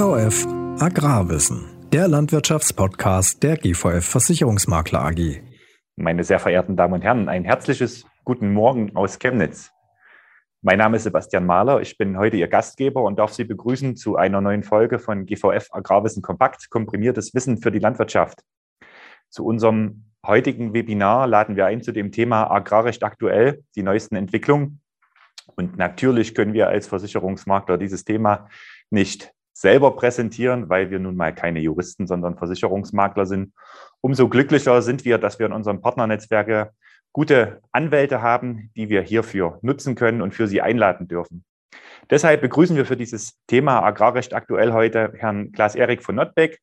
GVF Agrarwissen, der Landwirtschaftspodcast der GVF Versicherungsmakler AG. Meine sehr verehrten Damen und Herren, ein herzliches Guten Morgen aus Chemnitz. Mein Name ist Sebastian Mahler, ich bin heute Ihr Gastgeber und darf Sie begrüßen zu einer neuen Folge von GVF Agrarwissen Kompakt, komprimiertes Wissen für die Landwirtschaft. Zu unserem heutigen Webinar laden wir ein zu dem Thema Agrarrecht aktuell, die neuesten Entwicklungen. Und natürlich können wir als Versicherungsmakler dieses Thema nicht selber präsentieren, weil wir nun mal keine Juristen, sondern Versicherungsmakler sind. Umso glücklicher sind wir, dass wir in unserem Partnernetzwerke gute Anwälte haben, die wir hierfür nutzen können und für sie einladen dürfen. Deshalb begrüßen wir für dieses Thema Agrarrecht aktuell heute Herrn Klaas-Erik von Notbeck,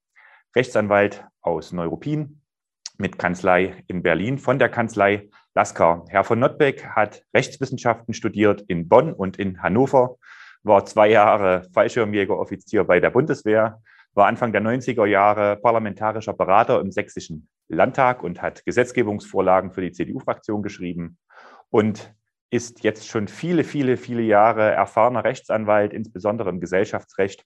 Rechtsanwalt aus Neuruppin mit Kanzlei in Berlin von der Kanzlei Laskar. Herr von Notbeck hat Rechtswissenschaften studiert in Bonn und in Hannover, war zwei Jahre Fallschirmjägeroffizier bei der Bundeswehr, war Anfang der 90er Jahre parlamentarischer Berater im Sächsischen Landtag und hat Gesetzgebungsvorlagen für die CDU-Fraktion geschrieben und ist jetzt schon viele, viele, viele Jahre erfahrener Rechtsanwalt, insbesondere im Gesellschaftsrecht.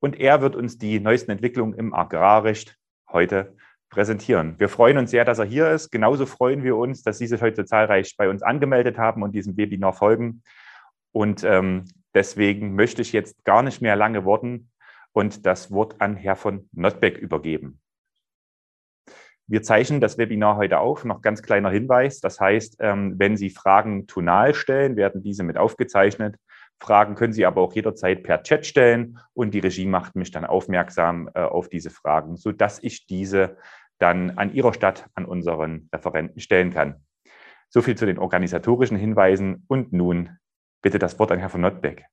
Und er wird uns die neuesten Entwicklungen im Agrarrecht heute präsentieren. Wir freuen uns sehr, dass er hier ist. Genauso freuen wir uns, dass Sie sich heute zahlreich bei uns angemeldet haben und diesem Webinar folgen. Und ähm, deswegen möchte ich jetzt gar nicht mehr lange worten und das Wort an Herr von Notbeck übergeben. Wir zeichnen das Webinar heute auf. Noch ganz kleiner Hinweis. Das heißt, ähm, wenn Sie Fragen tonal stellen, werden diese mit aufgezeichnet. Fragen können Sie aber auch jederzeit per Chat stellen und die Regie macht mich dann aufmerksam äh, auf diese Fragen, sodass ich diese dann an Ihrer Stadt an unseren Referenten stellen kann. So viel zu den organisatorischen Hinweisen und nun bitte das Wort an Herrn von Notbeck.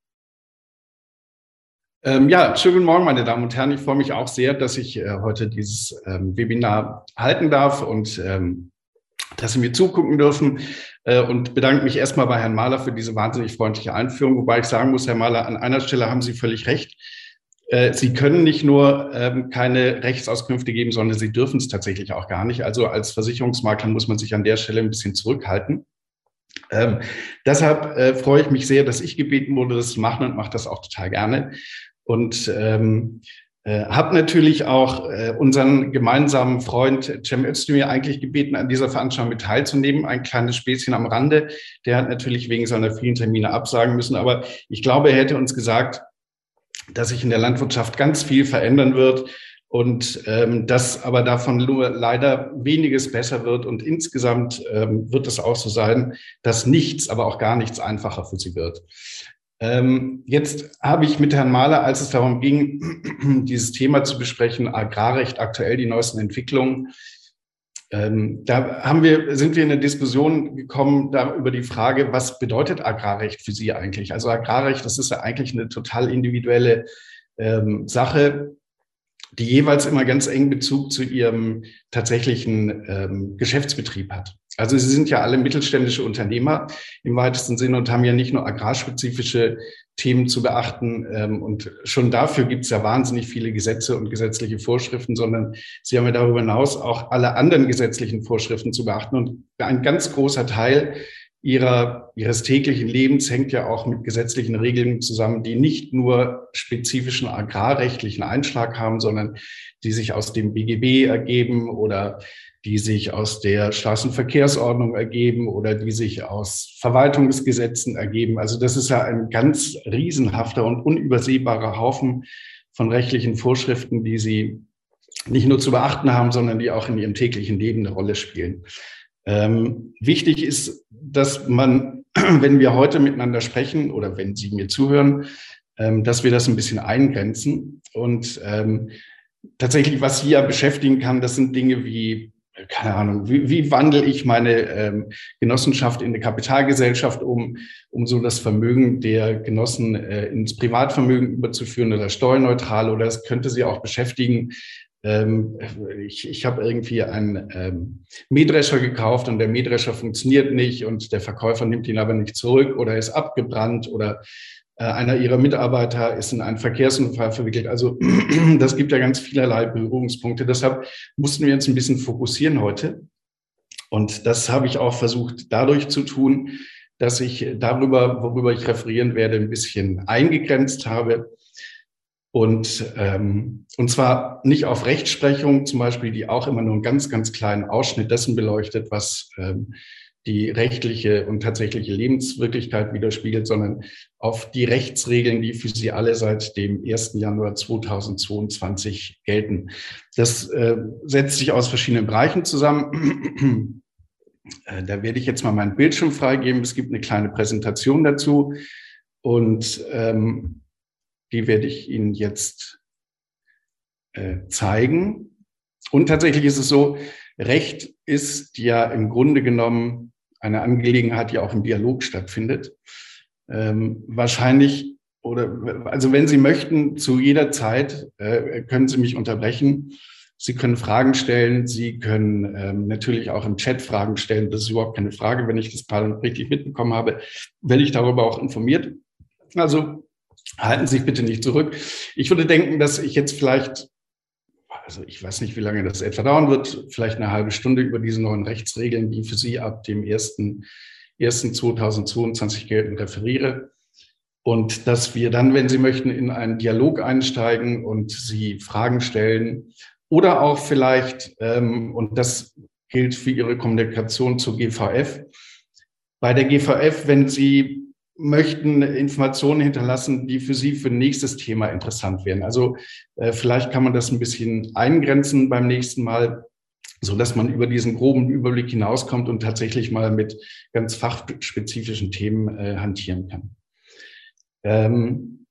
Ähm, ja, schönen guten Morgen, meine Damen und Herren. Ich freue mich auch sehr, dass ich äh, heute dieses ähm, Webinar halten darf und ähm, dass Sie mir zugucken dürfen äh, und bedanke mich erstmal bei Herrn Mahler für diese wahnsinnig freundliche Einführung, wobei ich sagen muss, Herr Mahler, an einer Stelle haben Sie völlig recht. Äh, Sie können nicht nur ähm, keine Rechtsauskünfte geben, sondern Sie dürfen es tatsächlich auch gar nicht. Also als Versicherungsmakler muss man sich an der Stelle ein bisschen zurückhalten. Ähm, deshalb äh, freue ich mich sehr, dass ich gebeten wurde, das zu machen und mache das auch total gerne. Und ähm, äh, habe natürlich auch äh, unseren gemeinsamen Freund Cem Özdemir eigentlich gebeten, an dieser Veranstaltung mit teilzunehmen. Ein kleines Späßchen am Rande. Der hat natürlich wegen seiner vielen Termine absagen müssen. Aber ich glaube, er hätte uns gesagt, dass sich in der Landwirtschaft ganz viel verändern wird und ähm, dass aber davon nur leider weniges besser wird. Und insgesamt ähm, wird es auch so sein, dass nichts, aber auch gar nichts einfacher für sie wird. Ähm, jetzt habe ich mit Herrn Mahler, als es darum ging, dieses Thema zu besprechen, Agrarrecht aktuell, die neuesten Entwicklungen, ähm, da haben wir, sind wir in eine Diskussion gekommen da, über die Frage, was bedeutet Agrarrecht für Sie eigentlich? Also Agrarrecht, das ist ja eigentlich eine total individuelle ähm, Sache, die jeweils immer ganz eng Bezug zu Ihrem tatsächlichen ähm, Geschäftsbetrieb hat. Also Sie sind ja alle mittelständische Unternehmer im weitesten Sinne und haben ja nicht nur agrarspezifische Themen zu beachten. Ähm, und schon dafür gibt es ja wahnsinnig viele Gesetze und gesetzliche Vorschriften, sondern Sie haben ja darüber hinaus auch alle anderen gesetzlichen Vorschriften zu beachten. Und ein ganz großer Teil ihrer, ihres täglichen Lebens hängt ja auch mit gesetzlichen Regeln zusammen, die nicht nur spezifischen agrarrechtlichen Einschlag haben, sondern die sich aus dem BGB ergeben oder die sich aus der Straßenverkehrsordnung ergeben oder die sich aus Verwaltungsgesetzen ergeben. Also das ist ja ein ganz riesenhafter und unübersehbarer Haufen von rechtlichen Vorschriften, die Sie nicht nur zu beachten haben, sondern die auch in Ihrem täglichen Leben eine Rolle spielen. Ähm, wichtig ist, dass man, wenn wir heute miteinander sprechen oder wenn Sie mir zuhören, ähm, dass wir das ein bisschen eingrenzen. Und ähm, tatsächlich, was Sie ja beschäftigen kann, das sind Dinge wie keine Ahnung, wie, wie wandle ich meine ähm, Genossenschaft in eine Kapitalgesellschaft um, um so das Vermögen der Genossen äh, ins Privatvermögen überzuführen oder steuerneutral oder es könnte sie auch beschäftigen. Ähm, ich ich habe irgendwie einen ähm, Mähdrescher gekauft und der Mähdrescher funktioniert nicht und der Verkäufer nimmt ihn aber nicht zurück oder ist abgebrannt oder äh, einer ihrer Mitarbeiter ist in einen Verkehrsunfall verwickelt. Also das gibt ja ganz vielerlei Berührungspunkte. Deshalb mussten wir uns ein bisschen fokussieren heute. Und das habe ich auch versucht dadurch zu tun, dass ich darüber, worüber ich referieren werde, ein bisschen eingegrenzt habe. Und, ähm, und zwar nicht auf Rechtsprechung zum Beispiel, die auch immer nur einen ganz, ganz kleinen Ausschnitt dessen beleuchtet, was ähm, die rechtliche und tatsächliche Lebenswirklichkeit widerspiegelt, sondern auf die Rechtsregeln, die für sie alle seit dem 1. Januar 2022 gelten. Das äh, setzt sich aus verschiedenen Bereichen zusammen. Äh, da werde ich jetzt mal meinen Bildschirm freigeben. Es gibt eine kleine Präsentation dazu und ähm, die werde ich Ihnen jetzt äh, zeigen. Und tatsächlich ist es so, Recht ist ja im Grunde genommen eine Angelegenheit, die auch im Dialog stattfindet. Ähm, wahrscheinlich oder also wenn Sie möchten, zu jeder Zeit äh, können Sie mich unterbrechen. Sie können Fragen stellen. Sie können ähm, natürlich auch im Chat Fragen stellen. Das ist überhaupt keine Frage. Wenn ich das richtig mitbekommen habe, werde ich darüber auch informiert. Also halten Sie sich bitte nicht zurück. Ich würde denken, dass ich jetzt vielleicht also ich weiß nicht, wie lange das etwa dauern wird, vielleicht eine halbe Stunde über diese neuen Rechtsregeln, die für Sie ab dem 1.1.2022 gelten, referiere. Und dass wir dann, wenn Sie möchten, in einen Dialog einsteigen und Sie Fragen stellen oder auch vielleicht, ähm, und das gilt für Ihre Kommunikation zur GVF, bei der GVF, wenn Sie möchten Informationen hinterlassen, die für Sie für nächstes Thema interessant wären. Also äh, vielleicht kann man das ein bisschen eingrenzen beim nächsten Mal, so dass man über diesen groben Überblick hinauskommt und tatsächlich mal mit ganz fachspezifischen Themen äh, hantieren kann. Ähm,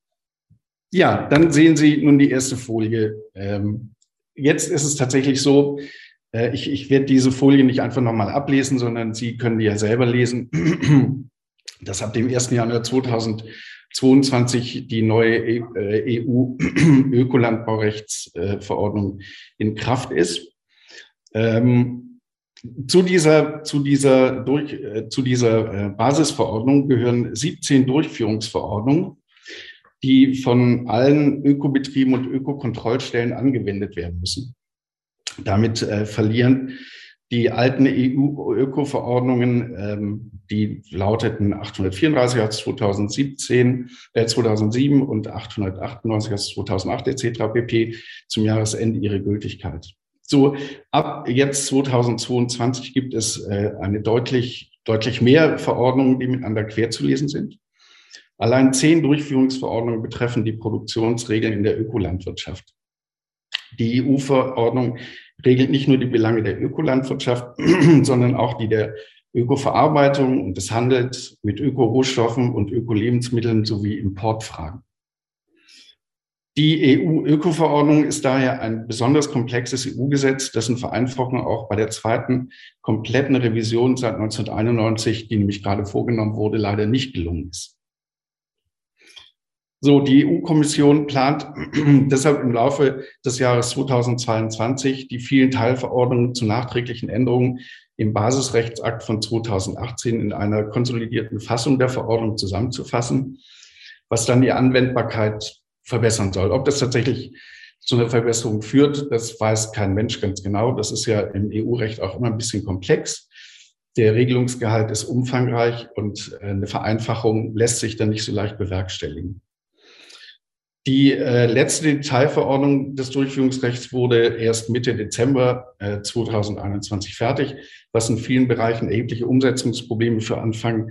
ja, dann sehen Sie nun die erste Folie. Ähm, jetzt ist es tatsächlich so, äh, ich, ich werde diese Folie nicht einfach nochmal ablesen, sondern Sie können die ja selber lesen dass ab dem 1. Januar 2022 die neue EU-Ökolandbaurechtsverordnung äh, in Kraft ist. Ähm, zu dieser, zu dieser, durch, äh, zu dieser äh, Basisverordnung gehören 17 Durchführungsverordnungen, die von allen Ökobetrieben und Ökokontrollstellen angewendet werden müssen. Damit äh, verlieren die alten EU-Öko-Verordnungen, ähm, die lauteten 834 aus 2017, äh, 2007 und 898 aus 2008 etc. pp. zum Jahresende ihre Gültigkeit. So, ab jetzt 2022 gibt es äh, eine deutlich, deutlich mehr Verordnungen, die miteinander quer zu lesen sind. Allein zehn Durchführungsverordnungen betreffen die Produktionsregeln in der Ökolandwirtschaft. Die EU-Verordnung regelt nicht nur die Belange der Ökolandwirtschaft, sondern auch die der Ökoverarbeitung und des Handels mit Ökorohstoffen und Ökolebensmitteln sowie Importfragen. Die EU-Öko-Verordnung ist daher ein besonders komplexes EU-Gesetz, dessen Vereinfachung auch bei der zweiten kompletten Revision seit 1991, die nämlich gerade vorgenommen wurde, leider nicht gelungen ist. So, die EU-Kommission plant deshalb im Laufe des Jahres 2022 die vielen Teilverordnungen zu nachträglichen Änderungen im Basisrechtsakt von 2018 in einer konsolidierten Fassung der Verordnung zusammenzufassen, was dann die Anwendbarkeit verbessern soll. Ob das tatsächlich zu einer Verbesserung führt, das weiß kein Mensch ganz genau. Das ist ja im EU-Recht auch immer ein bisschen komplex. Der Regelungsgehalt ist umfangreich und eine Vereinfachung lässt sich dann nicht so leicht bewerkstelligen. Die äh, letzte Detailverordnung des Durchführungsrechts wurde erst Mitte Dezember äh, 2021 fertig, was in vielen Bereichen erhebliche Umsetzungsprobleme für Anfang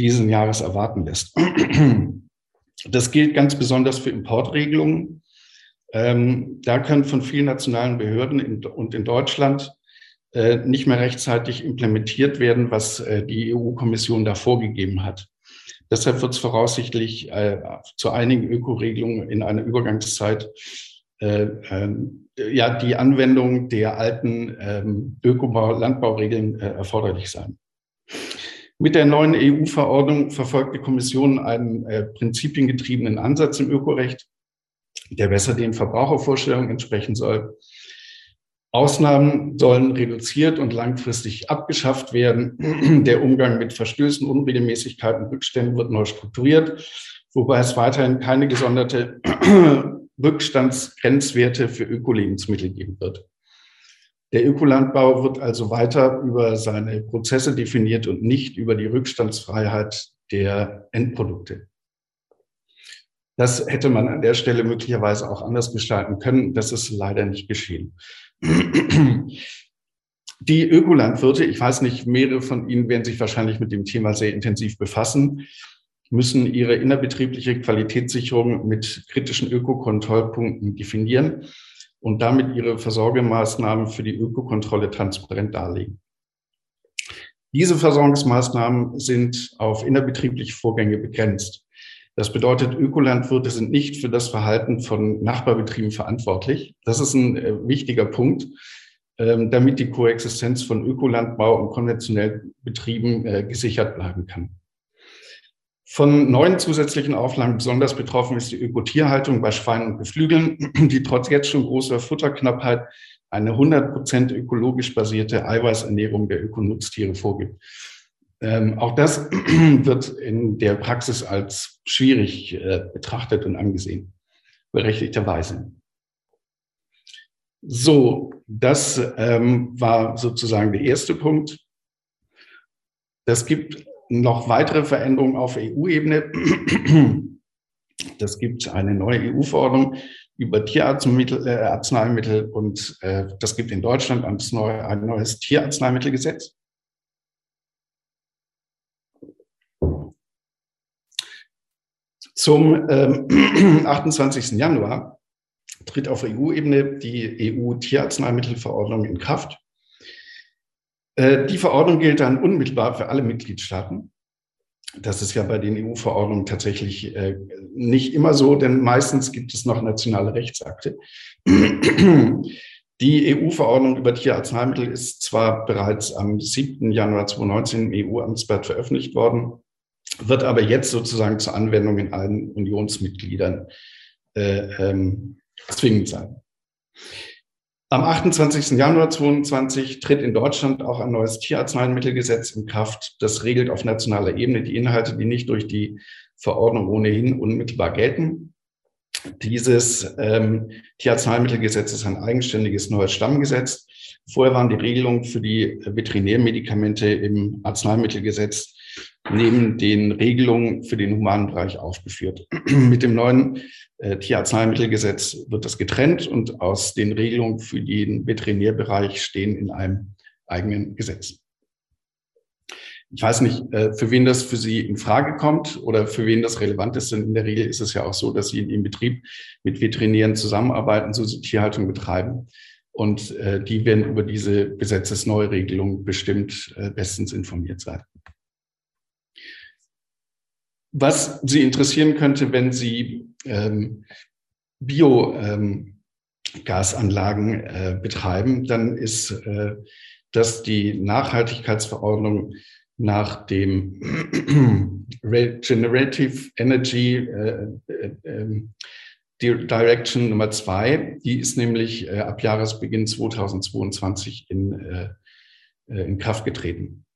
diesen Jahres erwarten lässt. Das gilt ganz besonders für Importregelungen. Ähm, da können von vielen nationalen Behörden in, und in Deutschland äh, nicht mehr rechtzeitig implementiert werden, was äh, die EU-Kommission da vorgegeben hat. Deshalb wird es voraussichtlich äh, zu einigen Ökoregelungen in einer Übergangszeit äh, äh, ja die Anwendung der alten ähm, Ökobau-Landbauregeln äh, erforderlich sein. Mit der neuen EU-Verordnung verfolgt die Kommission einen äh, prinzipiengetriebenen Ansatz im Ökorecht, der besser den Verbrauchervorstellungen entsprechen soll. Ausnahmen sollen reduziert und langfristig abgeschafft werden. Der Umgang mit Verstößen, Unregelmäßigkeiten, Rückständen wird neu strukturiert, wobei es weiterhin keine gesonderte Rückstandsgrenzwerte für Ökolebensmittel geben wird. Der Ökolandbau wird also weiter über seine Prozesse definiert und nicht über die Rückstandsfreiheit der Endprodukte. Das hätte man an der Stelle möglicherweise auch anders gestalten können. Das ist leider nicht geschehen. Die Ökolandwirte, ich weiß nicht, mehrere von Ihnen werden sich wahrscheinlich mit dem Thema sehr intensiv befassen, müssen ihre innerbetriebliche Qualitätssicherung mit kritischen Ökokontrollpunkten definieren und damit ihre Versorgemaßnahmen für die Ökokontrolle transparent darlegen. Diese Versorgungsmaßnahmen sind auf innerbetriebliche Vorgänge begrenzt. Das bedeutet, Ökolandwirte sind nicht für das Verhalten von Nachbarbetrieben verantwortlich. Das ist ein äh, wichtiger Punkt, ähm, damit die Koexistenz von Ökolandbau und konventionellen Betrieben äh, gesichert bleiben kann. Von neuen zusätzlichen Auflagen besonders betroffen ist die Ökotierhaltung bei Schweinen und Geflügeln, die trotz jetzt schon großer Futterknappheit eine 100 Prozent ökologisch basierte Eiweißernährung der Ökonutztiere vorgibt. Ähm, auch das wird in der Praxis als schwierig äh, betrachtet und angesehen, berechtigterweise. So, das ähm, war sozusagen der erste Punkt. Das gibt noch weitere Veränderungen auf EU-Ebene. Das gibt eine neue EU-Verordnung über Tierarzneimittel äh, Arzneimittel und äh, das gibt in Deutschland ein, neue, ein neues Tierarzneimittelgesetz. Zum ähm, 28. Januar tritt auf EU-Ebene die EU-Tierarzneimittelverordnung in Kraft. Äh, die Verordnung gilt dann unmittelbar für alle Mitgliedstaaten. Das ist ja bei den EU-Verordnungen tatsächlich äh, nicht immer so, denn meistens gibt es noch nationale Rechtsakte. Die EU-Verordnung über Tierarzneimittel ist zwar bereits am 7. Januar 2019 im EU-Amtsblatt veröffentlicht worden, wird aber jetzt sozusagen zur Anwendung in allen Unionsmitgliedern äh, ähm, zwingend sein. Am 28. Januar 2022 tritt in Deutschland auch ein neues Tierarzneimittelgesetz in Kraft. Das regelt auf nationaler Ebene die Inhalte, die nicht durch die Verordnung ohnehin unmittelbar gelten. Dieses ähm, Tierarzneimittelgesetz ist ein eigenständiges neues Stammgesetz. Vorher waren die Regelungen für die Veterinärmedikamente im Arzneimittelgesetz neben den Regelungen für den humanen Bereich aufgeführt. Mit dem neuen äh, Tierarzneimittelgesetz wird das getrennt und aus den Regelungen für den Veterinärbereich stehen in einem eigenen Gesetz. Ich weiß nicht, äh, für wen das für Sie in Frage kommt oder für wen das relevant ist, denn in der Regel ist es ja auch so, dass Sie in Ihrem Betrieb mit Veterinären zusammenarbeiten, so Sie Tierhaltung betreiben. Und äh, die werden über diese Gesetzesneuregelung bestimmt äh, bestens informiert sein. Was Sie interessieren könnte, wenn Sie ähm, Biogasanlagen ähm, äh, betreiben, dann ist, äh, dass die Nachhaltigkeitsverordnung nach dem Regenerative Energy äh, äh, ähm, Direction Nummer zwei, die ist nämlich äh, ab Jahresbeginn 2022 in, äh, in Kraft getreten.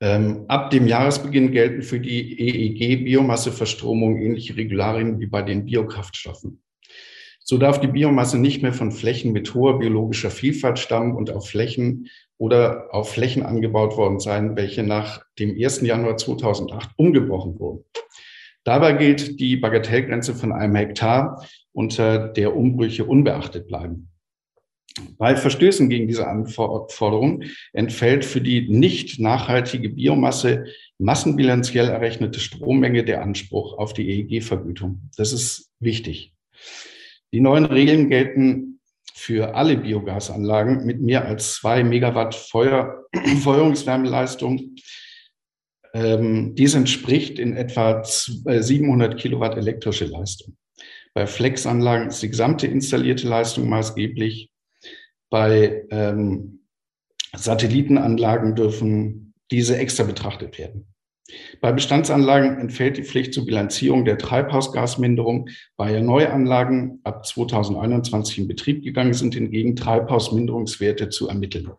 Ähm, ab dem Jahresbeginn gelten für die EEG-Biomasseverstromung ähnliche Regularien wie bei den Biokraftstoffen. So darf die Biomasse nicht mehr von Flächen mit hoher biologischer Vielfalt stammen und auf Flächen oder auf Flächen angebaut worden sein, welche nach dem 1. Januar 2008 umgebrochen wurden. Dabei gilt die Bagatellgrenze von einem Hektar, unter der Umbrüche unbeachtet bleiben. Bei Verstößen gegen diese Anforderung entfällt für die nicht nachhaltige Biomasse massenbilanziell errechnete Strommenge der Anspruch auf die EEG-Vergütung. Das ist wichtig. Die neuen Regeln gelten für alle Biogasanlagen mit mehr als zwei Megawatt Feuer, Feuerungswärmeleistung. Ähm, dies entspricht in etwa 700 äh, Kilowatt elektrische Leistung. Bei Flexanlagen ist die gesamte installierte Leistung maßgeblich. Bei ähm, Satellitenanlagen dürfen diese extra betrachtet werden. Bei Bestandsanlagen entfällt die Pflicht zur Bilanzierung der Treibhausgasminderung. Bei Neuanlagen ab 2021 in Betrieb gegangen sind, hingegen Treibhausminderungswerte zu ermitteln.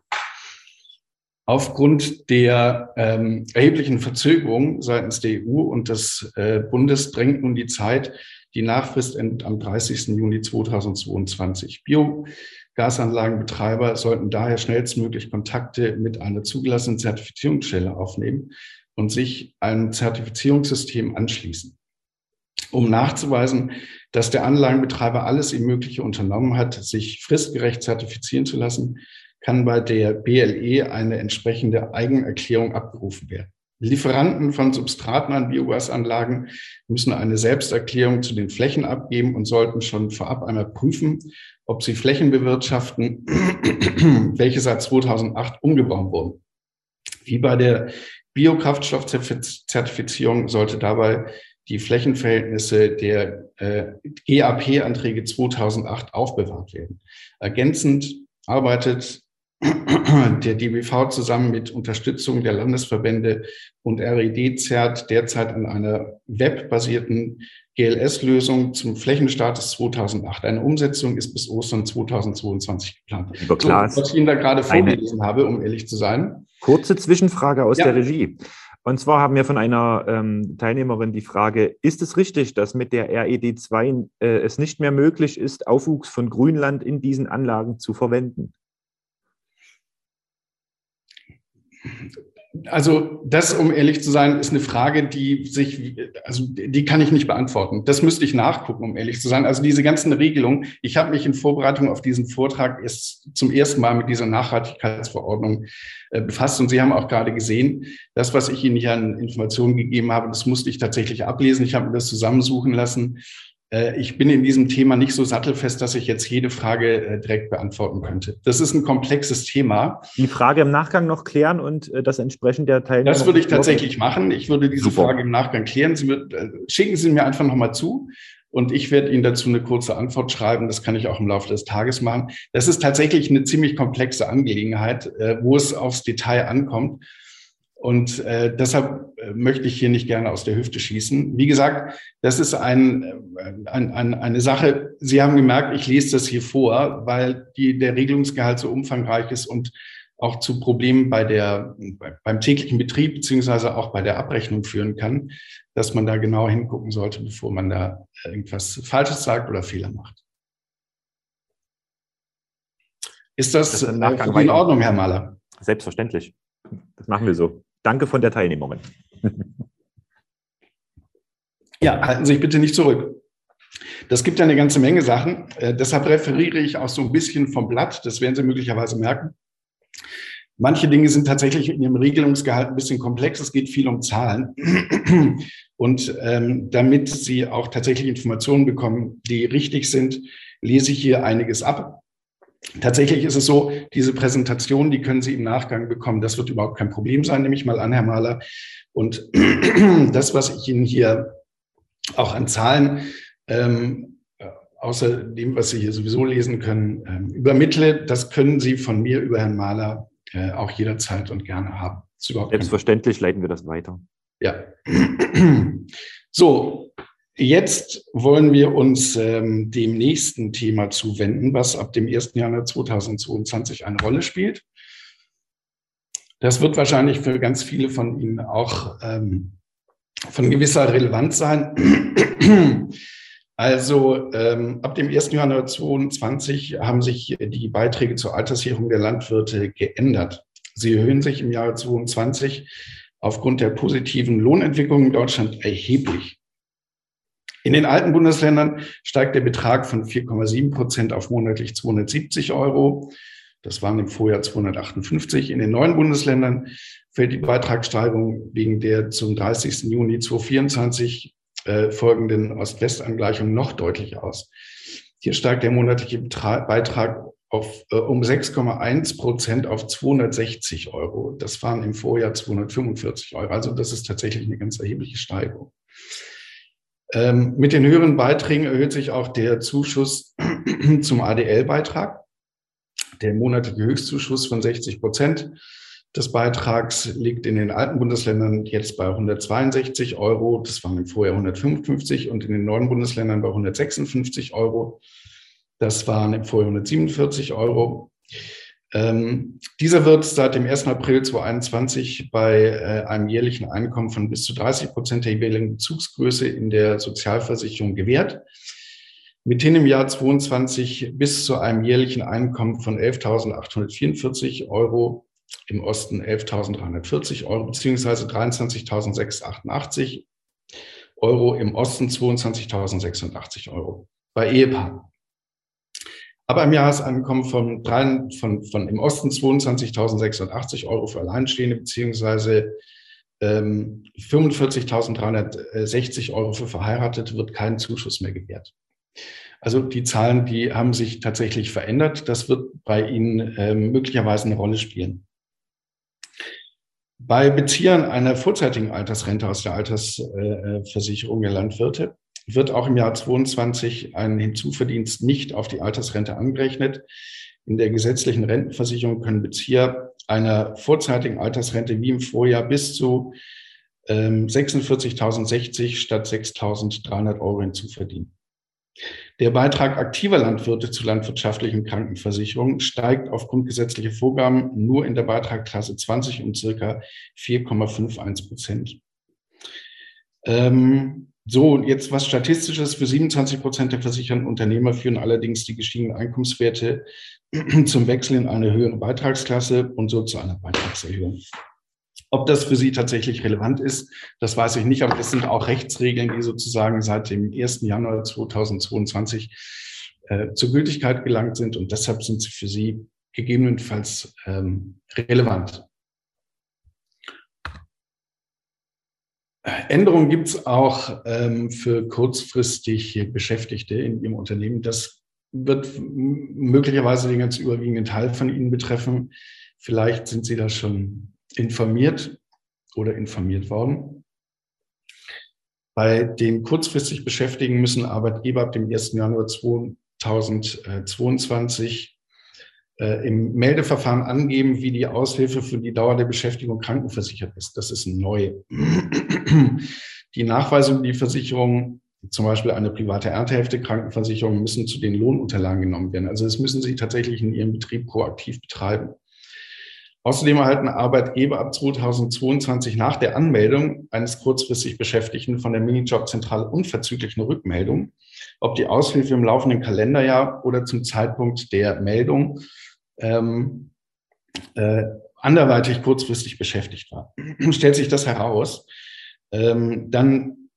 Aufgrund der ähm, erheblichen Verzögerung seitens der EU und des äh, Bundes drängt nun die Zeit. Die Nachfrist endet am 30. Juni 2022. Bio Gasanlagenbetreiber sollten daher schnellstmöglich Kontakte mit einer zugelassenen Zertifizierungsstelle aufnehmen und sich einem Zertifizierungssystem anschließen. um nachzuweisen, dass der Anlagenbetreiber alles ihm Mögliche unternommen hat, sich fristgerecht zertifizieren zu lassen, kann bei der BLE eine entsprechende Eigenerklärung abgerufen werden. Lieferanten von Substraten an Biogasanlagen müssen eine Selbsterklärung zu den Flächen abgeben und sollten schon vorab einmal prüfen, ob sie Flächen bewirtschaften, welche seit 2008 umgebaut wurden. Wie bei der Biokraftstoffzertifizierung sollte dabei die Flächenverhältnisse der äh, GAP-Anträge 2008 aufbewahrt werden. Ergänzend arbeitet der DBV zusammen mit Unterstützung der Landesverbände und RED zerrt derzeit an einer webbasierten GLS-Lösung zum Flächenstart des 2008. Eine Umsetzung ist bis Ostern 2022 geplant. Lieber Klaas, so, was ich Ihnen da gerade vorgelesen habe, um ehrlich zu sein. Kurze Zwischenfrage aus ja. der Regie. Und zwar haben wir von einer ähm, Teilnehmerin die Frage, ist es richtig, dass mit der RED 2 äh, es nicht mehr möglich ist, Aufwuchs von Grünland in diesen Anlagen zu verwenden? Also das, um ehrlich zu sein, ist eine Frage, die sich, also die kann ich nicht beantworten. Das müsste ich nachgucken, um ehrlich zu sein. Also diese ganzen Regelungen, ich habe mich in Vorbereitung auf diesen Vortrag erst zum ersten Mal mit dieser Nachhaltigkeitsverordnung äh, befasst und Sie haben auch gerade gesehen, das, was ich Ihnen hier an Informationen gegeben habe, das musste ich tatsächlich ablesen. Ich habe mir das zusammensuchen lassen ich bin in diesem Thema nicht so sattelfest, dass ich jetzt jede Frage äh, direkt beantworten könnte. Das ist ein komplexes Thema. Die Frage im Nachgang noch klären und äh, das entsprechend der Teilnehmer. Das würde ich tatsächlich machen. Ich würde diese Super. Frage im Nachgang klären. Sie wird, schicken Sie mir einfach nochmal zu. Und ich werde Ihnen dazu eine kurze Antwort schreiben. Das kann ich auch im Laufe des Tages machen. Das ist tatsächlich eine ziemlich komplexe Angelegenheit, wo es aufs Detail ankommt. Und äh, deshalb äh, möchte ich hier nicht gerne aus der Hüfte schießen. Wie gesagt, das ist ein, äh, ein, ein, eine Sache. Sie haben gemerkt, ich lese das hier vor, weil die, der Regelungsgehalt so umfangreich ist und auch zu Problemen bei der, beim täglichen Betrieb beziehungsweise auch bei der Abrechnung führen kann, dass man da genau hingucken sollte, bevor man da irgendwas Falsches sagt oder Fehler macht. Ist das, das in Ordnung, Herr Mahler? Selbstverständlich. Das machen wir so. Danke von der Teilnehmerin. Ja, halten Sie sich bitte nicht zurück. Das gibt ja eine ganze Menge Sachen. Äh, deshalb referiere ich auch so ein bisschen vom Blatt. Das werden Sie möglicherweise merken. Manche Dinge sind tatsächlich in ihrem Regelungsgehalt ein bisschen komplex. Es geht viel um Zahlen. Und ähm, damit Sie auch tatsächlich Informationen bekommen, die richtig sind, lese ich hier einiges ab. Tatsächlich ist es so, diese Präsentation, die können Sie im Nachgang bekommen. Das wird überhaupt kein Problem sein, nehme ich mal an, Herr Mahler. Und das, was ich Ihnen hier auch an Zahlen, ähm, außer dem, was Sie hier sowieso lesen können, ähm, übermittle, das können Sie von mir über Herrn Mahler äh, auch jederzeit und gerne haben. Selbstverständlich leiten wir das weiter. Ja. So, Jetzt wollen wir uns ähm, dem nächsten Thema zuwenden, was ab dem 1. Januar 2022 eine Rolle spielt. Das wird wahrscheinlich für ganz viele von Ihnen auch ähm, von gewisser Relevanz sein. Also ähm, ab dem 1. Januar 2022 haben sich die Beiträge zur Alterssicherung der Landwirte geändert. Sie erhöhen sich im Jahre 2022 aufgrund der positiven Lohnentwicklung in Deutschland erheblich. In den alten Bundesländern steigt der Betrag von 4,7 Prozent auf monatlich 270 Euro. Das waren im Vorjahr 258. In den neuen Bundesländern fällt die Beitragssteigerung wegen der zum 30. Juni 2024 äh, folgenden Ost-West-Angleichung noch deutlich aus. Hier steigt der monatliche Beitrag auf, äh, um 6,1 Prozent auf 260 Euro. Das waren im Vorjahr 245 Euro. Also das ist tatsächlich eine ganz erhebliche Steigerung. Ähm, mit den höheren Beiträgen erhöht sich auch der Zuschuss zum ADL-Beitrag. Der monatliche Höchstzuschuss von 60 Prozent des Beitrags liegt in den alten Bundesländern jetzt bei 162 Euro. Das waren vorher 155 und in den neuen Bundesländern bei 156 Euro. Das waren im Vorjahr 147 Euro. Ähm, dieser wird seit dem 1. April 2021 bei äh, einem jährlichen Einkommen von bis zu 30 Prozent der jeweiligen Bezugsgröße in der Sozialversicherung gewährt. Mithin im Jahr 2022 bis zu einem jährlichen Einkommen von 11.844 Euro, im Osten 11.340 Euro beziehungsweise 23.688 Euro, im Osten 22.086 Euro bei Ehepaaren. Aber im Jahresankommen von, drei, von, von im Osten 22.086 Euro für Alleinstehende beziehungsweise ähm, 45.360 Euro für Verheiratete wird kein Zuschuss mehr gewährt. Also die Zahlen, die haben sich tatsächlich verändert. Das wird bei Ihnen ähm, möglicherweise eine Rolle spielen. Bei Beziehern einer vorzeitigen Altersrente aus der Altersversicherung der Landwirte wird auch im Jahr 22 ein Hinzuverdienst nicht auf die Altersrente angerechnet. In der gesetzlichen Rentenversicherung können Bezieher einer vorzeitigen Altersrente wie im Vorjahr bis zu ähm, 46.060 statt 6.300 Euro hinzuverdienen. Der Beitrag aktiver Landwirte zur landwirtschaftlichen Krankenversicherung steigt aufgrund gesetzlicher Vorgaben nur in der Beitragklasse 20 um circa 4,51 Prozent. Ähm, so, jetzt was Statistisches. Für 27 Prozent der versicherten Unternehmer führen allerdings die gestiegenen Einkommenswerte zum Wechsel in eine höhere Beitragsklasse und so zu einer Beitragserhöhung. Ob das für Sie tatsächlich relevant ist, das weiß ich nicht, aber es sind auch Rechtsregeln, die sozusagen seit dem 1. Januar 2022 äh, zur Gültigkeit gelangt sind und deshalb sind sie für Sie gegebenenfalls ähm, relevant. Änderungen gibt es auch ähm, für kurzfristig Beschäftigte in Ihrem Unternehmen. Das wird möglicherweise den ganz überwiegenden Teil von Ihnen betreffen. Vielleicht sind Sie da schon informiert oder informiert worden. Bei den kurzfristig Beschäftigten müssen Arbeitgeber ab dem 1. Januar 2022 äh, im Meldeverfahren angeben, wie die Aushilfe für die Dauer der Beschäftigung krankenversichert ist. Das ist neu. Die Nachweisung, die Versicherung, zum Beispiel eine private Erntehälfte Krankenversicherung, müssen zu den Lohnunterlagen genommen werden. Also das müssen Sie tatsächlich in Ihrem Betrieb proaktiv betreiben. Außerdem erhalten Arbeitgeber ab 2022 nach der Anmeldung eines kurzfristig Beschäftigten von der Minijobzentrale unverzüglich eine Rückmeldung, ob die Aushilfe im laufenden Kalenderjahr oder zum Zeitpunkt der Meldung ähm, äh, anderweitig kurzfristig beschäftigt war. Stellt sich das heraus, ähm, dann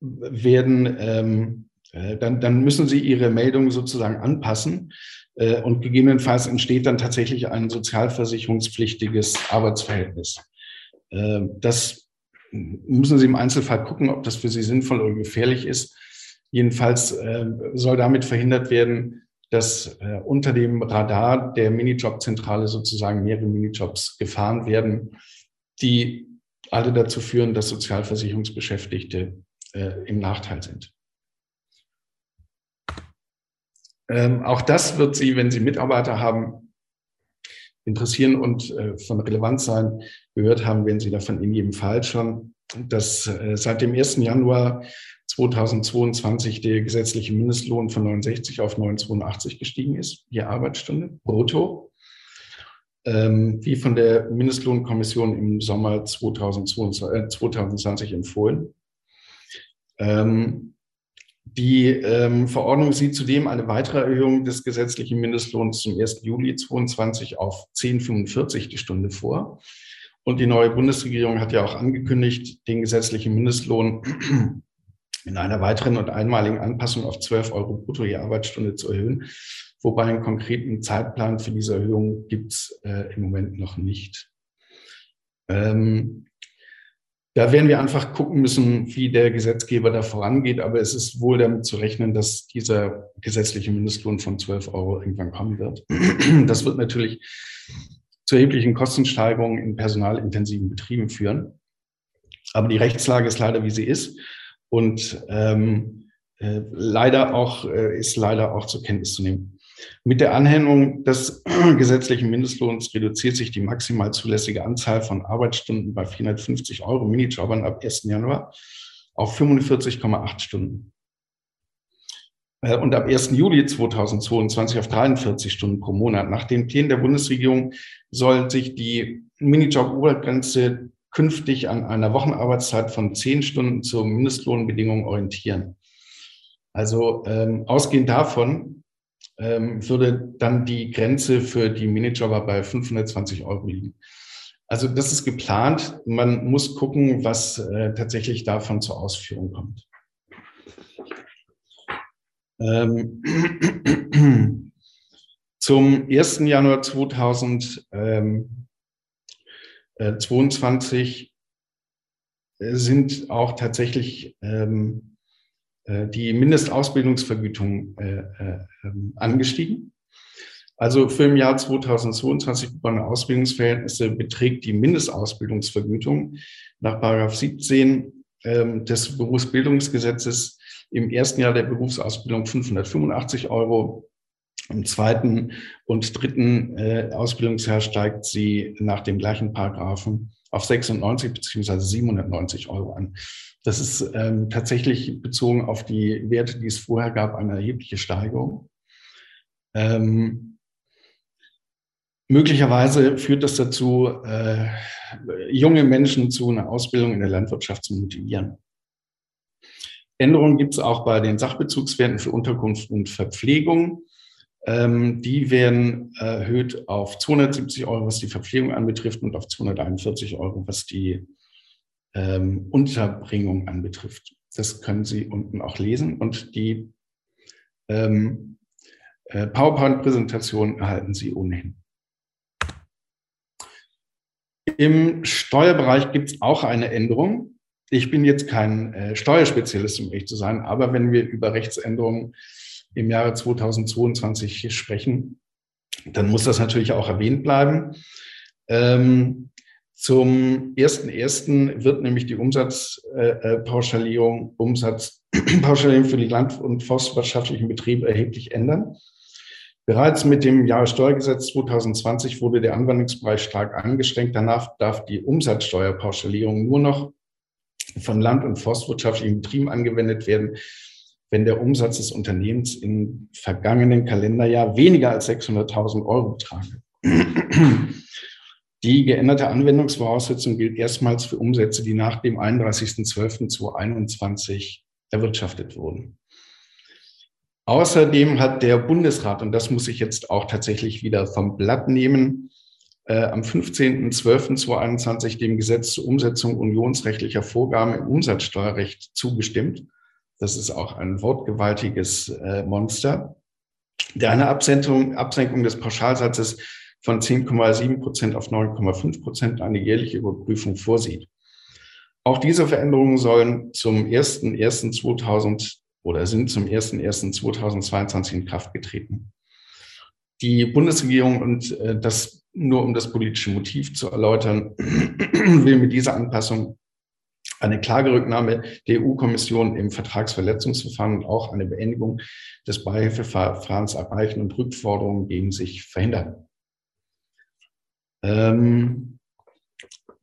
werden ähm, äh, dann, dann müssen Sie Ihre Meldung sozusagen anpassen äh, und gegebenenfalls entsteht dann tatsächlich ein sozialversicherungspflichtiges Arbeitsverhältnis. Äh, das müssen Sie im Einzelfall gucken, ob das für Sie sinnvoll oder gefährlich ist. Jedenfalls äh, soll damit verhindert werden, dass unter dem Radar der Minijobzentrale sozusagen mehrere Minijobs gefahren werden, die alle dazu führen, dass Sozialversicherungsbeschäftigte im Nachteil sind. Ähm, auch das wird Sie, wenn Sie Mitarbeiter haben, interessieren und äh, von Relevanz sein. Gehört haben, wenn Sie davon in jedem Fall schon, dass äh, seit dem 1. Januar 2022 der gesetzliche Mindestlohn von 69 auf 982 gestiegen ist, je Arbeitsstunde, brutto. Ähm, wie von der Mindestlohnkommission im Sommer 2022, äh, 2020 empfohlen. Ähm, die ähm, Verordnung sieht zudem eine weitere Erhöhung des gesetzlichen Mindestlohns zum 1. Juli 2022 auf 10,45 die Stunde vor. Und die neue Bundesregierung hat ja auch angekündigt, den gesetzlichen Mindestlohn in einer weiteren und einmaligen Anpassung auf 12 Euro brutto je Arbeitsstunde zu erhöhen. Wobei einen konkreten Zeitplan für diese Erhöhung gibt es äh, im Moment noch nicht. Ähm, da werden wir einfach gucken müssen, wie der Gesetzgeber da vorangeht. Aber es ist wohl damit zu rechnen, dass dieser gesetzliche Mindestlohn von 12 Euro irgendwann kommen wird. Das wird natürlich zu erheblichen Kostensteigerungen in personalintensiven Betrieben führen. Aber die Rechtslage ist leider, wie sie ist. Und ähm, äh, leider auch, äh, ist leider auch zur Kenntnis zu nehmen. Mit der Anhängung des gesetzlichen Mindestlohns reduziert sich die maximal zulässige Anzahl von Arbeitsstunden bei 450 Euro Minijobbern ab 1. Januar auf 45,8 Stunden. Äh, und ab 1. Juli 2022 auf 43 Stunden pro Monat. Nach den Plänen der Bundesregierung soll sich die Minijob-Obergrenze künftig an einer Wochenarbeitszeit von zehn Stunden zur Mindestlohnbedingung orientieren. Also ähm, ausgehend davon ähm, würde dann die Grenze für die Minijobber bei 520 Euro liegen. Also das ist geplant. Man muss gucken, was äh, tatsächlich davon zur Ausführung kommt. Ähm Zum 1. Januar 2000. Ähm, äh, 22 äh, sind auch tatsächlich ähm, äh, die Mindestausbildungsvergütung äh, äh, ähm, angestiegen. Also für im Jahr 2022 gebundene Ausbildungsverhältnisse beträgt die Mindestausbildungsvergütung nach Paragraph 17 äh, des Berufsbildungsgesetzes im ersten Jahr der Berufsausbildung 585 Euro, im zweiten und dritten äh, Ausbildungsjahr steigt sie nach dem gleichen Paragraphen auf 96 beziehungsweise 790 Euro an. Das ist ähm, tatsächlich bezogen auf die Werte, die es vorher gab, eine erhebliche Steigerung. Ähm, möglicherweise führt das dazu, äh, junge Menschen zu einer Ausbildung in der Landwirtschaft zu motivieren. Änderungen gibt es auch bei den Sachbezugswerten für Unterkunft und Verpflegung. Ähm, die werden erhöht auf 270 Euro, was die Verpflegung anbetrifft, und auf 241 Euro, was die ähm, Unterbringung anbetrifft. Das können Sie unten auch lesen. Und die ähm, äh, PowerPoint-Präsentation erhalten Sie ohnehin. Im Steuerbereich gibt es auch eine Änderung ich bin jetzt kein äh, Steuerspezialist, um ehrlich zu sein, aber wenn wir über Rechtsänderungen im Jahre 2022 sprechen, dann muss das natürlich auch erwähnt bleiben. Ähm, zum 1.1. wird nämlich die Umsatzpauschalierung, äh, Umsatzpauschalierung für die land- und forstwirtschaftlichen Betriebe erheblich ändern. Bereits mit dem Jahressteuergesetz 2020 wurde der Anwendungsbereich stark eingeschränkt. Danach darf die Umsatzsteuerpauschalierung nur noch von land- und forstwirtschaftlichen Betrieben angewendet werden, wenn der Umsatz des Unternehmens im vergangenen Kalenderjahr weniger als 600.000 Euro betrage. Die geänderte Anwendungsvoraussetzung gilt erstmals für Umsätze, die nach dem 31.12.2021 erwirtschaftet wurden. Außerdem hat der Bundesrat, und das muss ich jetzt auch tatsächlich wieder vom Blatt nehmen, äh, am 15.12.2021 dem Gesetz zur Umsetzung unionsrechtlicher Vorgaben im Umsatzsteuerrecht zugestimmt. Das ist auch ein wortgewaltiges äh, Monster, der eine Absenkung, Absenkung des Pauschalsatzes von 10,7 Prozent auf 9,5 Prozent eine jährliche Überprüfung vorsieht. Auch diese Veränderungen sollen zum 1.1.2000 oder sind zum 1.1.2022 in Kraft getreten. Die Bundesregierung und äh, das nur um das politische Motiv zu erläutern, will mit dieser Anpassung eine Klagerücknahme der EU-Kommission im Vertragsverletzungsverfahren und auch eine Beendigung des Beihilfeverfahrens erreichen und Rückforderungen gegen sich verhindern. Ähm,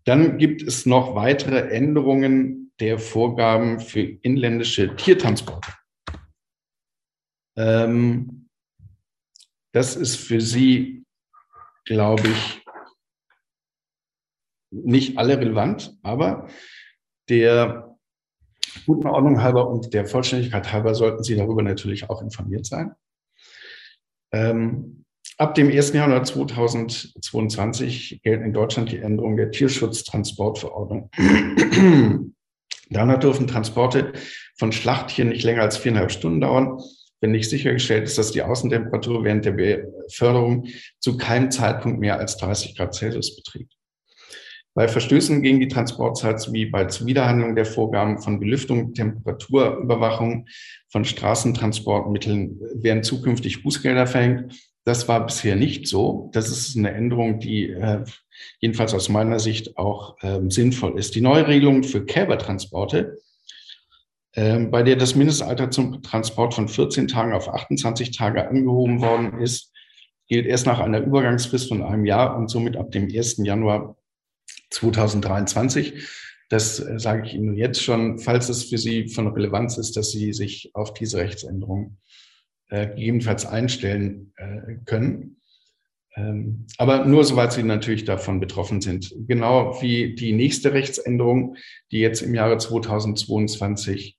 dann gibt es noch weitere Änderungen der Vorgaben für inländische Tiertransporte. Ähm, das ist für Sie glaube ich, nicht alle relevant, aber der guten Ordnung halber und der Vollständigkeit halber sollten Sie darüber natürlich auch informiert sein. Ähm, ab dem 1. Januar 2022 gelten in Deutschland die Änderungen der Tierschutztransportverordnung. Danach dürfen Transporte von Schlachttieren nicht länger als viereinhalb Stunden dauern wenn nicht sichergestellt ist, dass die Außentemperatur während der Beförderung zu keinem Zeitpunkt mehr als 30 Grad Celsius beträgt. Bei Verstößen gegen die Transportzeit wie bei Zuwiderhandlung der Vorgaben von Belüftung, Temperaturüberwachung von Straßentransportmitteln werden zukünftig Bußgelder verhängt. Das war bisher nicht so. Das ist eine Änderung, die äh, jedenfalls aus meiner Sicht auch äh, sinnvoll ist. Die neue Regelung für Kälbertransporte ähm, bei der das Mindestalter zum Transport von 14 Tagen auf 28 Tage angehoben worden ist, gilt erst nach einer Übergangsfrist von einem Jahr und somit ab dem 1. Januar 2023. Das äh, sage ich Ihnen jetzt schon, falls es für Sie von Relevanz ist, dass Sie sich auf diese Rechtsänderung äh, gegebenenfalls einstellen äh, können. Ähm, aber nur soweit Sie natürlich davon betroffen sind. Genau wie die nächste Rechtsänderung, die jetzt im Jahre 2022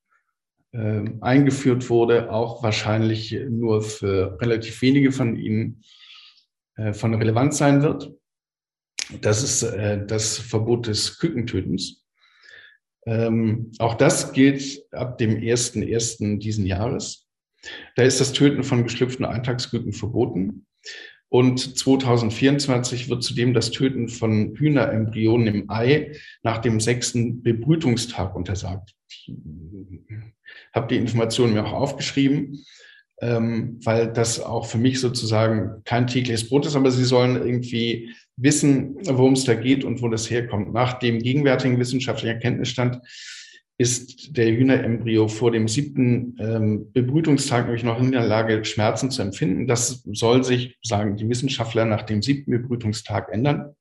äh, eingeführt wurde, auch wahrscheinlich nur für relativ wenige von Ihnen äh, von Relevanz sein wird. Das ist äh, das Verbot des Kükentötens. Ähm, auch das gilt ab dem 1.1. diesen Jahres. Da ist das Töten von geschlüpften Eintagsküken verboten. Und 2024 wird zudem das Töten von Hühnerembryonen im Ei nach dem sechsten Bebrütungstag untersagt. Ich habe die Informationen mir auch aufgeschrieben, ähm, weil das auch für mich sozusagen kein tägliches Brot ist, aber sie sollen irgendwie wissen, worum es da geht und wo das herkommt. Nach dem gegenwärtigen wissenschaftlichen Erkenntnisstand ist der Hühnerembryo vor dem siebten ähm, Bebrütungstag nämlich noch in der Lage, Schmerzen zu empfinden. Das soll sich, sagen die Wissenschaftler, nach dem siebten Bebrütungstag ändern.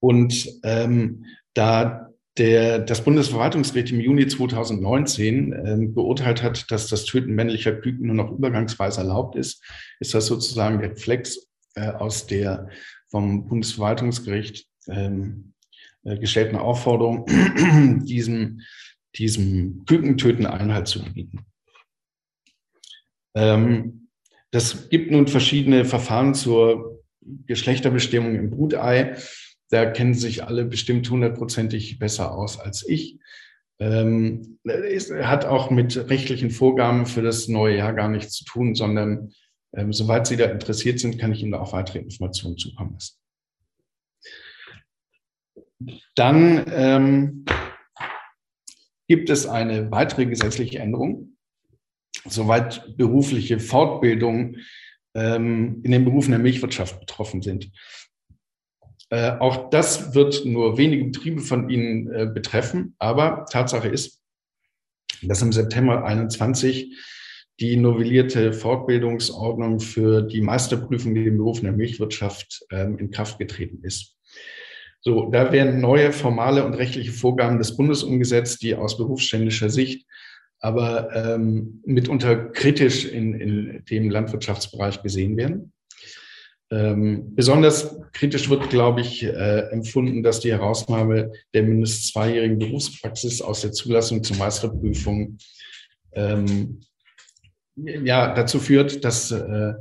Und ähm, da der, das Bundesverwaltungsgericht im Juni 2019 ähm, beurteilt hat, dass das Töten männlicher Küken nur noch übergangsweise erlaubt ist, ist das sozusagen der Flex äh, aus der vom Bundesverwaltungsgericht ähm, äh, gestellten Aufforderung, diesem, diesem Kükentöten Einhalt zu gebieten. Ähm, das gibt nun verschiedene Verfahren zur Geschlechterbestimmung im Brutei. Da kennen sich alle bestimmt hundertprozentig besser aus als ich. Ähm, es hat auch mit rechtlichen Vorgaben für das neue Jahr gar nichts zu tun, sondern ähm, soweit Sie da interessiert sind, kann ich Ihnen auch weitere Informationen zukommen lassen. Dann ähm, gibt es eine weitere gesetzliche Änderung, soweit berufliche Fortbildung ähm, in den Berufen der Milchwirtschaft betroffen sind. Äh, auch das wird nur wenige Betriebe von Ihnen äh, betreffen, aber Tatsache ist, dass im September 21 die novellierte Fortbildungsordnung für die Meisterprüfung in den Berufen der Milchwirtschaft ähm, in Kraft getreten ist. So, da werden neue formale und rechtliche Vorgaben des Bundes umgesetzt, die aus berufsständischer Sicht aber ähm, mitunter kritisch in, in dem Landwirtschaftsbereich gesehen werden. Ähm, besonders kritisch wird, glaube ich, äh, empfunden, dass die Herausnahme der mindestens zweijährigen Berufspraxis aus der Zulassung zur Meisterprüfung ähm, ja, dazu führt, dass, äh,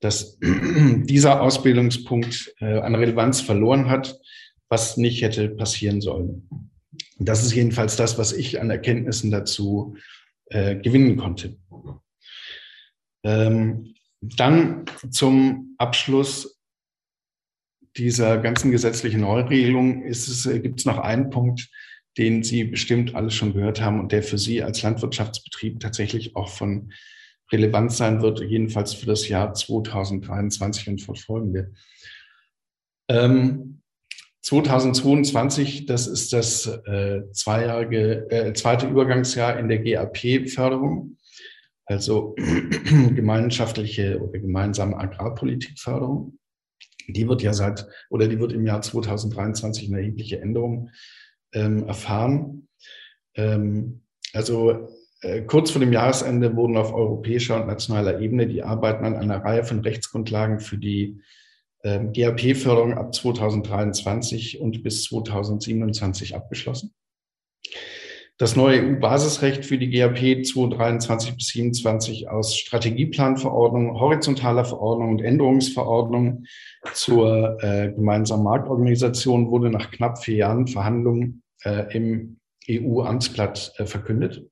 dass dieser Ausbildungspunkt äh, an Relevanz verloren hat was nicht hätte passieren sollen. Das ist jedenfalls das, was ich an Erkenntnissen dazu äh, gewinnen konnte. Ähm, dann zum Abschluss dieser ganzen gesetzlichen Neuregelung ist es, äh, gibt es noch einen Punkt, den Sie bestimmt alles schon gehört haben und der für Sie als Landwirtschaftsbetrieb tatsächlich auch von Relevanz sein wird, jedenfalls für das Jahr 2023 und fortfolgende. Ähm, 2022, das ist das äh, zweijährige, äh, zweite Übergangsjahr in der GAP-Förderung, also gemeinschaftliche oder gemeinsame Agrarpolitikförderung. Die wird ja seit oder die wird im Jahr 2023 eine erhebliche Änderung ähm, erfahren. Ähm, also kurz vor dem Jahresende wurden auf europäischer und nationaler Ebene die Arbeiten an einer Reihe von Rechtsgrundlagen für die ähm, GAP-Förderung ab 2023 und bis 2027 abgeschlossen. Das neue EU-Basisrecht für die GAP 2023 bis 27 aus Strategieplanverordnung, horizontaler Verordnung und Änderungsverordnung zur äh, gemeinsamen Marktorganisation wurde nach knapp vier Jahren Verhandlungen äh, im EU-Amtsblatt äh, verkündet.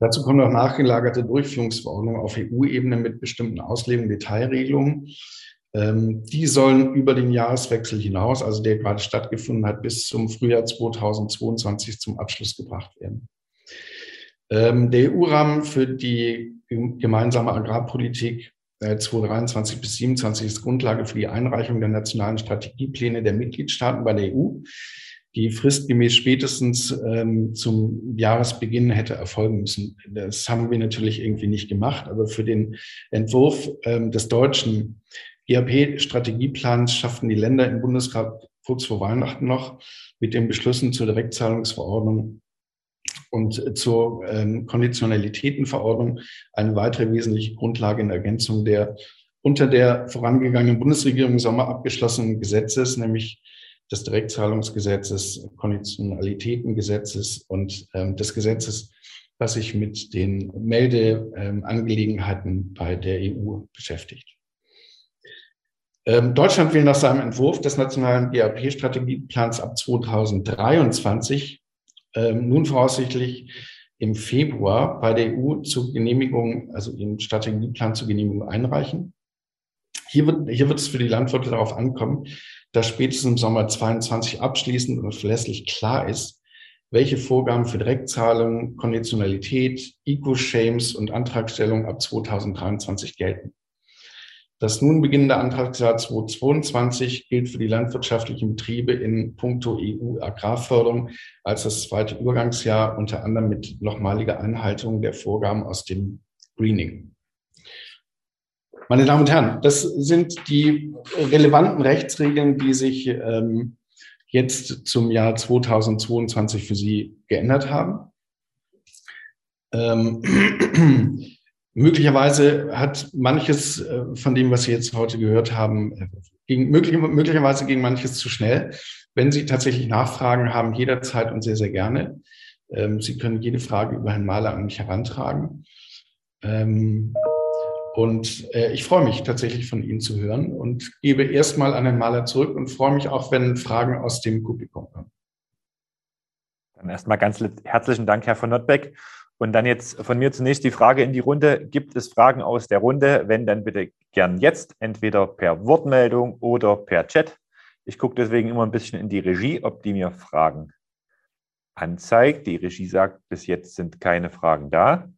Dazu kommen noch nachgelagerte Durchführungsverordnungen auf EU-Ebene mit bestimmten Auslegungen, Detailregelungen. Ähm, die sollen über den Jahreswechsel hinaus, also der gerade stattgefunden hat, bis zum Frühjahr 2022 zum Abschluss gebracht werden. Ähm, der EU-Rahmen für die gemeinsame Agrarpolitik 2023 äh, bis 2027 ist Grundlage für die Einreichung der nationalen Strategiepläne der Mitgliedstaaten bei der EU, die fristgemäß spätestens ähm, zum Jahresbeginn hätte erfolgen müssen. Das haben wir natürlich irgendwie nicht gemacht, aber für den Entwurf ähm, des deutschen ERP-Strategieplans schafften die Länder im Bundesrat kurz vor Weihnachten noch mit den Beschlüssen zur Direktzahlungsverordnung und zur ähm, Konditionalitätenverordnung eine weitere wesentliche Grundlage in Ergänzung der unter der vorangegangenen Bundesregierung im Sommer abgeschlossenen Gesetzes, nämlich des Direktzahlungsgesetzes, Konditionalitätengesetzes und ähm, des Gesetzes, was sich mit den Meldeangelegenheiten ähm, bei der EU beschäftigt. Ähm, Deutschland will nach seinem Entwurf des nationalen GAP-Strategieplans ab 2023 ähm, nun voraussichtlich im Februar bei der EU zur Genehmigung, also den Strategieplan zur Genehmigung einreichen. Hier wird, hier wird es für die Landwirte darauf ankommen, dass spätestens im Sommer 22 abschließend und verlässlich klar ist, welche Vorgaben für Direktzahlungen, Konditionalität, Eco-Shames und Antragstellung ab 2023 gelten. Das nun beginnende Antragsjahr 2022 gilt für die landwirtschaftlichen Betriebe in puncto EU-Agrarförderung als das zweite Übergangsjahr, unter anderem mit nochmaliger Einhaltung der Vorgaben aus dem Greening. Meine Damen und Herren, das sind die relevanten Rechtsregeln, die sich ähm, jetzt zum Jahr 2022 für Sie geändert haben. Ähm, Möglicherweise hat manches äh, von dem, was Sie jetzt heute gehört haben, äh, ging, möglicherweise ging manches zu schnell. Wenn Sie tatsächlich Nachfragen haben, jederzeit und sehr, sehr gerne. Ähm, Sie können jede Frage über Herrn Mahler an mich herantragen. Ähm, und äh, ich freue mich tatsächlich von Ihnen zu hören und gebe erstmal an Herrn Mahler zurück und freue mich auch, wenn Fragen aus dem Publikum kommen. Dann erstmal ganz herzlichen Dank, Herr von Notbeck. Und dann jetzt von mir zunächst die Frage in die Runde. Gibt es Fragen aus der Runde? Wenn, dann bitte gern jetzt, entweder per Wortmeldung oder per Chat. Ich gucke deswegen immer ein bisschen in die Regie, ob die mir Fragen anzeigt. Die Regie sagt, bis jetzt sind keine Fragen da.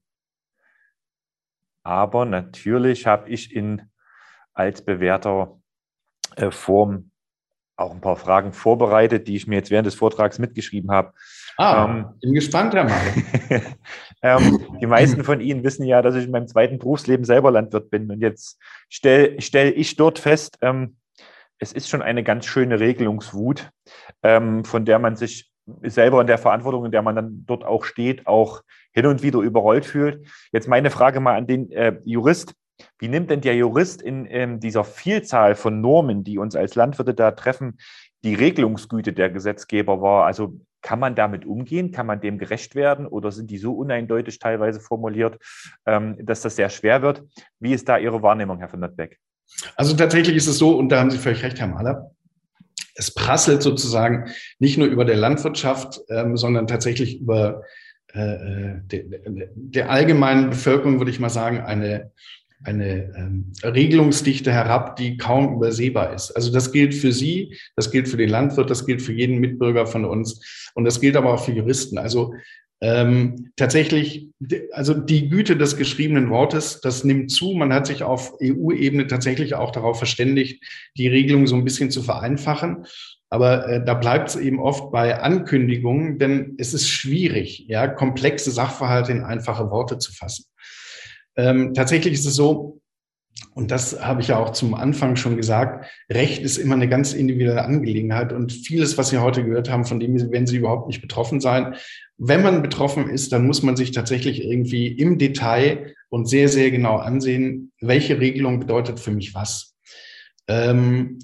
Aber natürlich habe ich in als bewährter äh, Form auch ein paar Fragen vorbereitet, die ich mir jetzt während des Vortrags mitgeschrieben habe. Ah, ähm, bin gespannt, Herr Mann. ähm, die meisten von Ihnen wissen ja, dass ich in meinem zweiten Berufsleben selber Landwirt bin. Und jetzt stelle stell ich dort fest, ähm, es ist schon eine ganz schöne Regelungswut, ähm, von der man sich selber in der Verantwortung, in der man dann dort auch steht, auch hin und wieder überrollt fühlt. Jetzt meine Frage mal an den äh, Jurist. Wie nimmt denn der Jurist in, in dieser Vielzahl von Normen, die uns als Landwirte da treffen, die Regelungsgüte der Gesetzgeber wahr? Also kann man damit umgehen? Kann man dem gerecht werden? Oder sind die so uneindeutig teilweise formuliert, ähm, dass das sehr schwer wird? Wie ist da Ihre Wahrnehmung, Herr von Notbeck? Also tatsächlich ist es so, und da haben Sie völlig recht, Herr Mahler, es prasselt sozusagen nicht nur über der Landwirtschaft, ähm, sondern tatsächlich über der, der allgemeinen Bevölkerung, würde ich mal sagen, eine eine ähm, Regelungsdichte herab, die kaum übersehbar ist. Also das gilt für Sie, das gilt für den Landwirt, das gilt für jeden Mitbürger von uns und das gilt aber auch für Juristen. Also ähm, tatsächlich, also die Güte des geschriebenen Wortes, das nimmt zu. Man hat sich auf EU-Ebene tatsächlich auch darauf verständigt, die Regelung so ein bisschen zu vereinfachen. Aber äh, da bleibt es eben oft bei Ankündigungen, denn es ist schwierig, ja, komplexe Sachverhalte in einfache Worte zu fassen. Ähm, tatsächlich ist es so, und das habe ich ja auch zum Anfang schon gesagt, Recht ist immer eine ganz individuelle Angelegenheit und vieles, was Sie heute gehört haben, von dem werden Sie überhaupt nicht betroffen sein. Wenn man betroffen ist, dann muss man sich tatsächlich irgendwie im Detail und sehr, sehr genau ansehen, welche Regelung bedeutet für mich was. Ähm,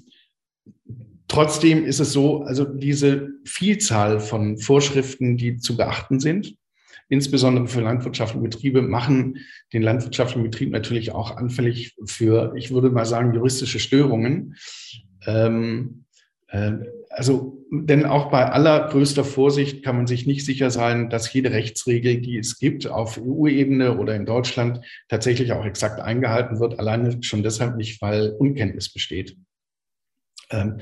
trotzdem ist es so, also diese Vielzahl von Vorschriften, die zu beachten sind, insbesondere für landwirtschaftliche Betriebe, machen den landwirtschaftlichen Betrieb natürlich auch anfällig für, ich würde mal sagen, juristische Störungen. Ähm, äh, also, denn auch bei allergrößter Vorsicht kann man sich nicht sicher sein, dass jede Rechtsregel, die es gibt, auf EU-Ebene oder in Deutschland tatsächlich auch exakt eingehalten wird. Alleine schon deshalb nicht, weil Unkenntnis besteht. Ähm,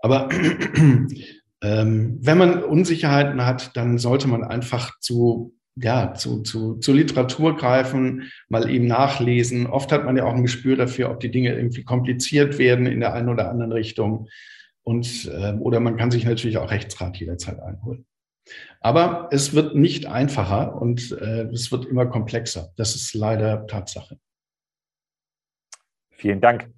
aber ähm, wenn man Unsicherheiten hat, dann sollte man einfach zu ja, zu, zu, zu Literatur greifen, mal eben nachlesen. Oft hat man ja auch ein Gespür dafür, ob die Dinge irgendwie kompliziert werden in der einen oder anderen Richtung. Und, äh, oder man kann sich natürlich auch Rechtsrat jederzeit einholen. Aber es wird nicht einfacher und äh, es wird immer komplexer. Das ist leider Tatsache. Vielen Dank.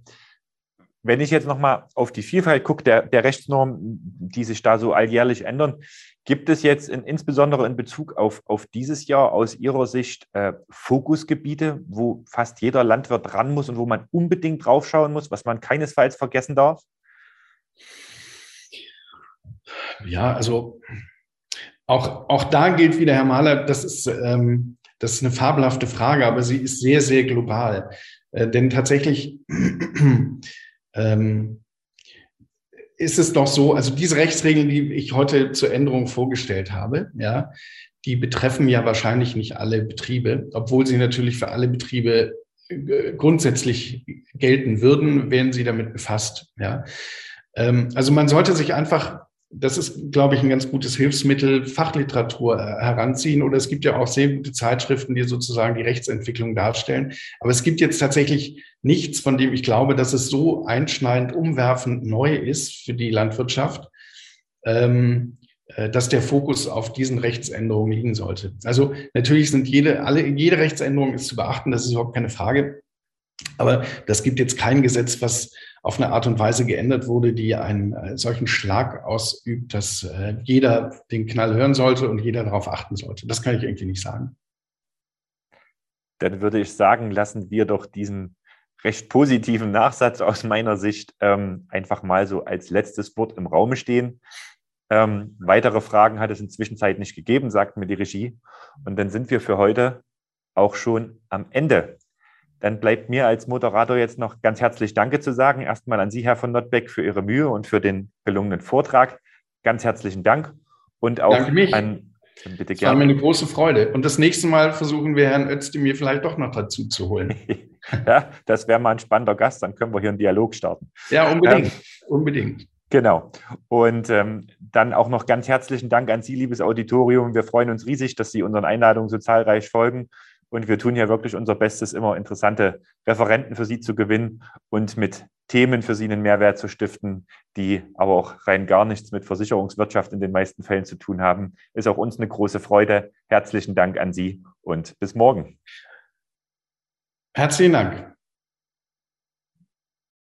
Wenn ich jetzt nochmal auf die Vielfalt gucke, der, der Rechtsnormen, die sich da so alljährlich ändern, gibt es jetzt in, insbesondere in Bezug auf, auf dieses Jahr aus Ihrer Sicht äh, Fokusgebiete, wo fast jeder Landwirt ran muss und wo man unbedingt draufschauen muss, was man keinesfalls vergessen darf? Ja, also auch, auch da gilt wieder, Herr Mahler, das ist, ähm, das ist eine fabelhafte Frage, aber sie ist sehr, sehr global. Äh, denn tatsächlich ähm, ist es doch so, also diese Rechtsregeln, die ich heute zur Änderung vorgestellt habe, ja, die betreffen ja wahrscheinlich nicht alle Betriebe, obwohl sie natürlich für alle Betriebe äh, grundsätzlich gelten würden, wären sie damit befasst. Ja. Ähm, also man sollte sich einfach das ist, glaube ich, ein ganz gutes Hilfsmittel, Fachliteratur äh, heranziehen. Oder es gibt ja auch sehr gute Zeitschriften, die sozusagen die Rechtsentwicklung darstellen. Aber es gibt jetzt tatsächlich nichts, von dem ich glaube, dass es so einschneidend, umwerfend neu ist für die Landwirtschaft, ähm, äh, dass der Fokus auf diesen Rechtsänderungen liegen sollte. Also natürlich sind jede, alle, jede Rechtsänderung ist zu beachten, das ist überhaupt keine Frage. Aber das gibt jetzt kein Gesetz, was auf eine Art und Weise geändert wurde, die einen äh, solchen Schlag ausübt, dass äh, jeder den Knall hören sollte und jeder darauf achten sollte. Das kann ich irgendwie nicht sagen. Dann würde ich sagen, lassen wir doch diesen recht positiven Nachsatz aus meiner Sicht ähm, einfach mal so als letztes Wort im Raum stehen. Ähm, weitere Fragen hat es inzwischen Zeit nicht gegeben, sagt mir die Regie. Und dann sind wir für heute auch schon am Ende dann bleibt mir als Moderator jetzt noch ganz herzlich Danke zu sagen. Erstmal an Sie, Herr von Notbeck, für Ihre Mühe und für den gelungenen Vortrag. Ganz herzlichen Dank. Und auch Danke mich. an Bitte gerne. Das war mir eine große Freude. Und das nächste Mal versuchen wir Herrn Özdemir vielleicht doch noch dazu zu holen. ja, das wäre mal ein spannender Gast. Dann können wir hier einen Dialog starten. Ja, unbedingt. Ähm, unbedingt. Genau. Und ähm, dann auch noch ganz herzlichen Dank an Sie, liebes Auditorium. Wir freuen uns riesig, dass Sie unseren Einladungen so zahlreich folgen. Und wir tun hier wirklich unser Bestes, immer interessante Referenten für Sie zu gewinnen und mit Themen für Sie einen Mehrwert zu stiften, die aber auch rein gar nichts mit Versicherungswirtschaft in den meisten Fällen zu tun haben. Ist auch uns eine große Freude. Herzlichen Dank an Sie und bis morgen. Herzlichen Dank.